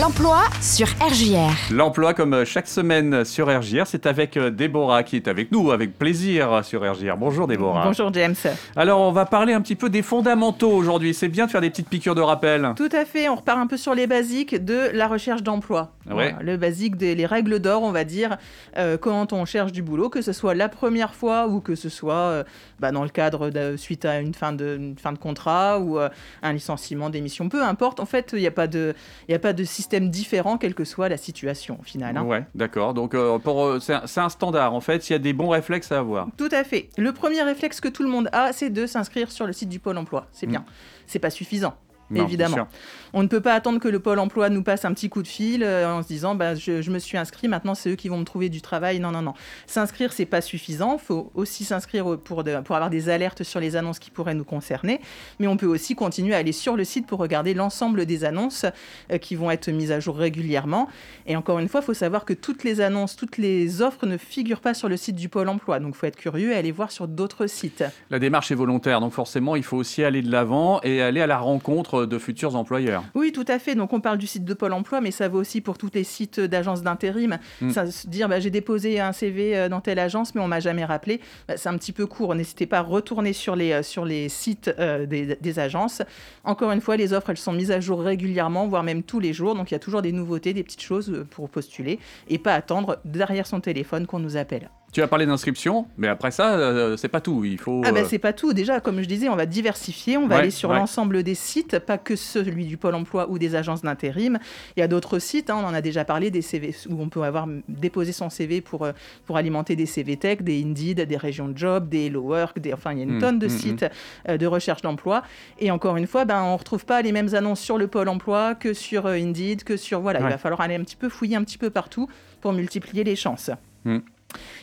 L'emploi sur RJR. L'emploi, comme chaque semaine sur RJR, c'est avec euh, Déborah qui est avec nous, avec plaisir sur RJR. Bonjour Déborah. Bonjour James. Alors, on va parler un petit peu des fondamentaux aujourd'hui. C'est bien de faire des petites piqûres de rappel. Tout à fait, on repart un peu sur les basiques de la recherche d'emploi. Ouais. le basique des les règles d'or, on va dire, euh, quand on cherche du boulot, que ce soit la première fois ou que ce soit euh, bah, dans le cadre de, suite à une fin de, une fin de contrat ou euh, un licenciement d'émission, peu importe. En fait, il n'y a pas de, il a pas de système différent, quelle que soit la situation au final. hein. Ouais, d'accord. Donc, euh, pour, euh, c'est un, c'est un standard en fait. Il y a des bons réflexes à avoir. Tout à fait. Le premier réflexe que tout le monde a, c'est de s'inscrire sur le site du Pôle emploi. C'est bien. C'est pas suffisant. Non, évidemment. On ne peut pas attendre que le Pôle emploi nous passe un petit coup de fil euh, en se disant bah, je, je me suis inscrit, maintenant c'est eux qui vont me trouver du travail. Non, non, non. S'inscrire, c'est pas suffisant. Il faut aussi s'inscrire pour, de- pour avoir des alertes sur les annonces qui pourraient nous concerner. Mais on peut aussi continuer à aller sur le site pour regarder l'ensemble des annonces euh, qui vont être mises à jour régulièrement. Et encore une fois, il faut savoir que toutes les annonces, toutes les offres ne figurent pas sur le site du Pôle emploi. Donc il faut être curieux et aller voir sur d'autres sites. La démarche est volontaire, donc forcément, il faut aussi aller de l'avant et aller à la rencontre de futurs employeurs. Oui, tout à fait. Donc on parle du site de Pôle Emploi, mais ça vaut aussi pour tous les sites d'agences d'intérim. Mm. Ça, se dire, bah, j'ai déposé un CV euh, dans telle agence, mais on m'a jamais rappelé. Bah, c'est un petit peu court. N'hésitez pas à retourner sur les, euh, sur les sites euh, des, des agences. Encore une fois, les offres, elles sont mises à jour régulièrement, voire même tous les jours. Donc il y a toujours des nouveautés, des petites choses pour postuler et pas attendre derrière son téléphone qu'on nous appelle. Tu as parlé d'inscription, mais après ça, euh, c'est pas tout. Il faut. Ah bah euh, c'est pas tout. Déjà, comme je disais, on va diversifier, on va Ouais, aller sur ouais. l'ensemble des sites, pas que celui du Pôle Emploi ou des agences d'intérim. Il y a d'autres sites, hein, on en a déjà parlé, des CV où on peut avoir déposé son CV pour, euh, pour alimenter des CV Tech, des Indeed, des régions de job, des Hello Work, des, enfin il y a une Mm, tonne de mm, sites euh, de recherche d'emploi. Et encore une fois, ben, on retrouve pas les mêmes annonces sur le Pôle Emploi que sur Indeed, que sur... Voilà, Ouais. il va falloir aller un petit peu fouiller un petit peu partout pour multiplier les chances.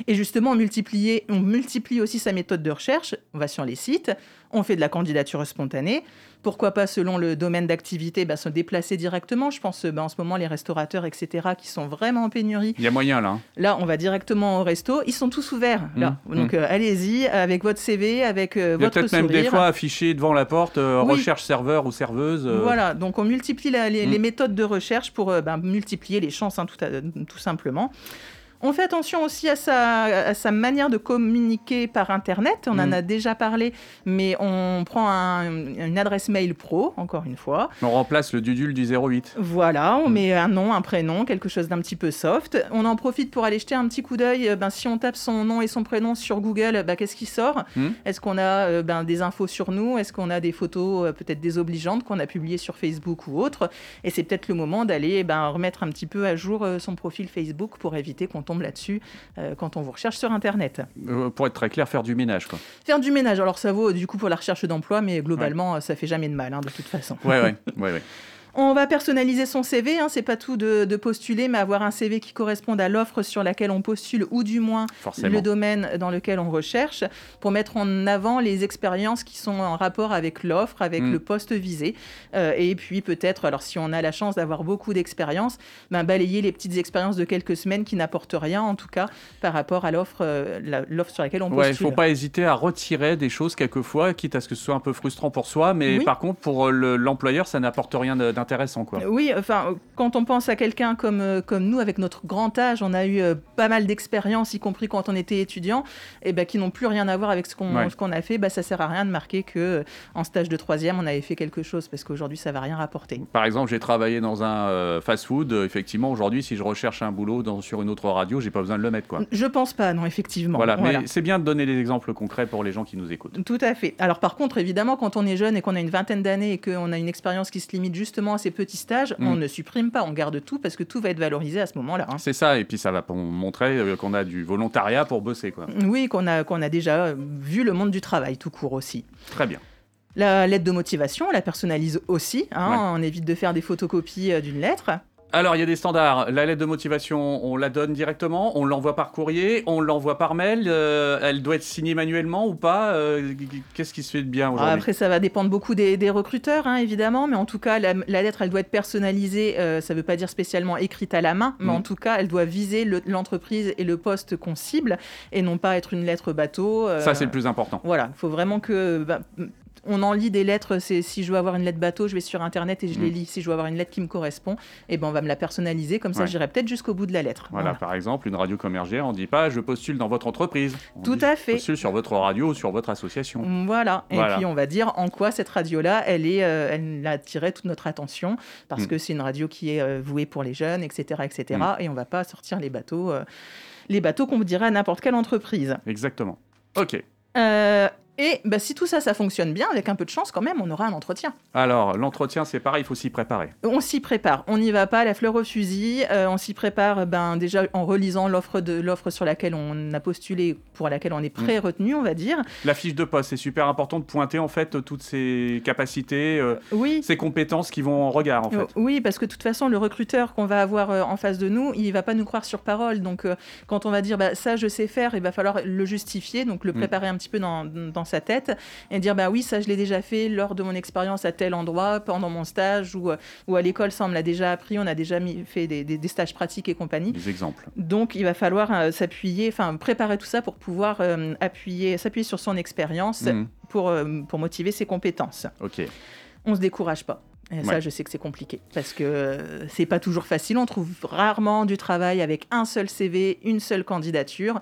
Et justement, on multiplie aussi sa méthode de recherche. On va sur les sites, on fait de la candidature spontanée. Pourquoi pas, selon le domaine d'activité, bah, se déplacer directement. Je pense bah, en ce moment les restaurateurs, etc., qui sont vraiment en pénurie. Il y a moyen là. hein. Là, on va directement au resto. Ils sont tous ouverts. Là. Mmh, Donc, euh, allez-y avec votre CV, avec euh, Il y a votre peut-être même sourire. des fois affiché devant la porte euh, Oui. recherche serveur ou serveuse. Voilà, donc on multiplie la- les, les méthodes de recherche pour ben, multiplier les chances, hein, tout, à- tout simplement. On fait attention aussi à sa, à sa manière de communiquer par Internet. On en Mm. a déjà parlé, mais on prend un- une adresse mail pro, encore une fois. On remplace le dudule du 08. Voilà, on Mm. met un nom, un prénom, quelque chose d'un petit peu soft. On en profite pour aller jeter un petit coup d'œil. euh, Ben, si on tape son nom et son prénom sur Google, ben, qu'est-ce qui sort? Mm. Est-ce qu'on a euh, ben, des infos sur nous? Est-ce qu'on a des photos euh, peut-être désobligeantes qu'on a publiées sur Facebook ou autre? Et c'est peut-être le moment d'aller ben, remettre un petit peu à jour euh, son profil Facebook pour éviter qu'on tombe là-dessus euh, quand on vous recherche sur Internet. Euh, pour être très clair, faire du ménage quoi. Faire du ménage, alors ça vaut du coup pour la recherche d'emploi, mais globalement, euh, ça fait jamais de mal hein, de toute façon. Ouais, ouais, ouais, ouais. On va personnaliser son CV, hein, c'est pas tout de, de postuler, mais avoir un CV qui corresponde à l'offre sur laquelle on postule, ou du moins Forcément. le domaine dans lequel on recherche, pour mettre en avant les expériences qui sont en rapport avec l'offre, avec Mm. le poste visé. Euh, et puis peut-être, alors si on a la chance d'avoir beaucoup d'expériences, ben, balayer les petites expériences de quelques semaines qui n'apportent rien, en tout cas, par rapport à l'offre euh, la- sur laquelle on Ouais, il postule. faut pas hésiter à retirer des choses quelquefois, quitte à ce que ce soit un peu frustrant pour soi, mais Oui. par contre pour euh, le- l'employeur, ça n'apporte rien de- d'intéressant quoi. Oui, enfin, quand on pense à quelqu'un comme, euh, comme nous, avec notre grand âge, on a eu euh, pas mal d'expériences, y compris quand on était étudiant, et ben, qui n'ont plus rien à voir avec ce qu'on Ouais. ce qu'on a fait, bah, ça sert à rien de marquer que euh, en stage de troisième, on avait fait quelque chose, parce qu'aujourd'hui, ça va rien rapporter. Par exemple, j'ai travaillé dans un fast-food. effectivement, aujourd'hui, si je recherche un boulot dans, sur une autre radio, j'ai pas besoin de le mettre quoi. Je pense pas, non, effectivement. Voilà, Voilà. mais c'est bien de donner des exemples concrets pour les gens qui nous écoutent. Tout à fait. Alors par contre, évidemment, quand on est jeune et qu'on a une vingtaine d'années et qu'on a une expérience qui se limite justement à ces petits stages, Mm. on ne supprime pas, on garde tout parce que tout va être valorisé à ce moment-là. hein. C'est ça, et puis ça va montrer euh, qu'on a du volontariat pour bosser quoi. Oui, qu'on a, qu'on a déjà euh, vu le monde du travail tout court aussi. Très bien. La lettre de motivation, on la personnalise aussi. hein, On évite de faire des photocopies euh, d'une lettre. Alors, il y a des standards. La lettre de motivation, on la donne directement, on l'envoie par courrier, on l'envoie par mail. euh, elle doit être signée manuellement ou pas Euh, Qu'est-ce qui se fait de bien aujourd'hui? Après, ça va dépendre beaucoup des, des recruteurs, hein, évidemment, mais en tout cas, la, la lettre, elle doit être personnalisée. euh, ça ne veut pas dire spécialement écrite à la main, mais Mhm. en tout cas, elle doit viser le- l'entreprise et le poste qu'on cible, et non pas être une lettre bateau. Ça, c'est le plus important. Voilà, il faut vraiment que bah, on en lit des lettres. C'est si je veux avoir une lettre bateau, je vais sur internet et je les Mm. lis. Si je veux avoir une lettre qui me correspond, et ben on va me la personnaliser. Comme ça, Ouais. j'irai peut-être jusqu'au bout de la lettre. Voilà, par exemple, une radio comme RGR, on dit pas je postule dans votre entreprise. On Tout dit, à je fait. postule sur votre radio ou sur votre association. Voilà. Et Voilà. puis on va dire en quoi cette radio-là, elle est, euh, elle a attiré toute notre attention? Parce Mm. que c'est une radio qui est euh, vouée pour les jeunes, etc., etc. Mm. Et on va pas sortir les bateaux, euh, les bateaux qu'on dirait à n'importe quelle entreprise. Exactement. Ok. Euh, et bah, si tout ça, ça fonctionne bien, avec un peu de chance quand même, on aura un entretien. Alors, l'entretien, c'est pareil, il faut s'y préparer. On s'y prépare, on n'y va pas la fleur au fusil, euh, on s'y prépare ben, déjà en relisant l'offre de l'offre sur laquelle on a postulé, pour laquelle on est pré-retenu, on va dire. La fiche de poste, c'est super important de pointer en fait toutes ces capacités, euh, Oui, ces compétences qui vont en regard en Euh, fait. Oui, parce que de toute façon, le recruteur qu'on va avoir euh, en face de nous, il va pas nous croire sur parole. Donc, euh, quand on va dire bah, ça, je sais faire, il va falloir le justifier, donc le Mm. préparer un petit peu dans, dans sa tête et dire bah oui, ça, je l'ai déjà fait lors de mon expérience à tel endroit, pendant mon stage ou, euh, ou à l'école, ça, on me l'a déjà appris, on a déjà mis, fait des, des- des stages pratiques et compagnie. Des exemples. Donc, il va falloir euh, s'appuyer, enfin, préparer tout ça pour pouvoir euh, appuyer, s'appuyer sur son expérience Mhm. pour, euh, pour motiver ses compétences Ok. on se décourage pas. Et ça, Ouais. je sais que c'est compliqué parce que euh, c'est pas toujours facile. On trouve rarement du travail avec un seul CV, une seule candidature.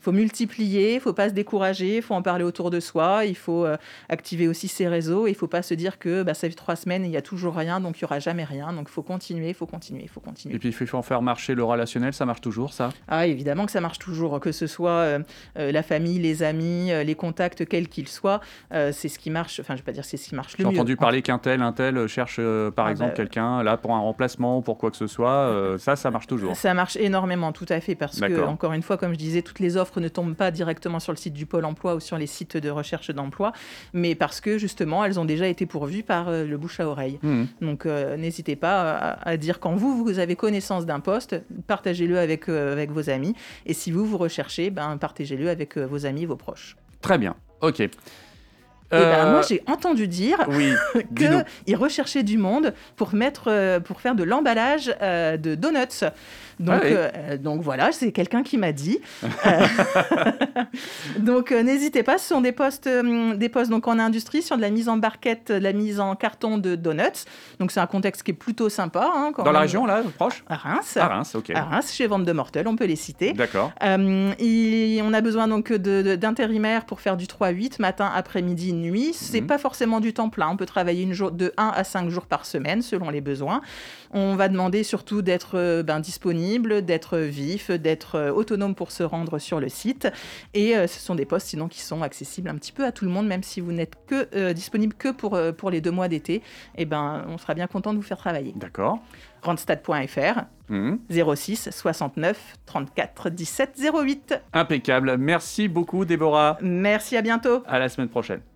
Il faut multiplier, il faut pas se décourager, il faut en parler autour de soi, il faut euh, activer aussi ses réseaux. Il faut pas se dire que bah, ça fait trois semaines il y a toujours rien, donc il y aura jamais rien. Donc il faut continuer, il faut continuer, il faut continuer. Et puis il faut faire marcher le relationnel, ça marche toujours ça? Ah, évidemment que ça marche toujours, que ce soit euh, euh, la famille, les amis, les contacts, quels qu'ils soient, euh, c'est ce qui marche. Enfin, je vais pas dire c'est ce qui marche le J'ai mieux. entendu parler qu'un tel, un tel cherche euh, par Ah exemple bah, quelqu'un là pour un remplacement ou pour quoi que ce soit. ça, ça marche toujours. Ça marche énormément, tout à fait, parce que, encore une fois, comme je disais, toutes les offres ne tombent pas directement sur le site du Pôle emploi ou sur les sites de recherche d'emploi, mais parce que, justement, elles ont déjà été pourvues par euh, le bouche à oreille. Mhm. Donc, euh, n'hésitez pas à, à dire quand vous, vous avez connaissance d'un poste, partagez-le avec, euh, avec vos amis, et si vous, vous recherchez, ben, partagez-le avec euh, vos amis, vos proches. Très bien. Ok. Et ben, Euh, moi, j'ai entendu dire Oui, qu'ils recherchaient du monde pour, mettre, euh, pour faire de l'emballage euh, de donuts. Donc, Ah oui. euh, donc voilà, c'est quelqu'un qui m'a dit. Donc n'hésitez pas, ce sont des postes, des postes donc en industrie sur de la mise en barquette, de la mise en carton de donuts. Donc c'est un contexte qui est plutôt sympa. hein, quand Dans la région là, proche? À Reims. À Reims, ok. À Reims, chez Vente de Mortel, on peut les citer. D'accord. On a besoin donc d'intérimaires pour faire du 3-8, matin, après-midi, nuit. C'est Mhm. pas forcément du temps plein. On peut travailler une jour, de 1 à 5 jours par semaine selon les besoins. On va demander surtout d'être euh, ben, disponible, d'être vif, d'être euh, autonome pour se rendre sur le site. Et euh, ce sont des postes sinon qui sont accessibles un petit peu à tout le monde, même si vous n'êtes que euh, disponible que pour, euh, pour les deux mois d'été. Et ben, on sera bien content de vous faire travailler. D'accord. Randstad.fr Mhm. 06 69 34 17 08. Impeccable. Merci beaucoup, Déborah. Merci, à bientôt. À la semaine prochaine.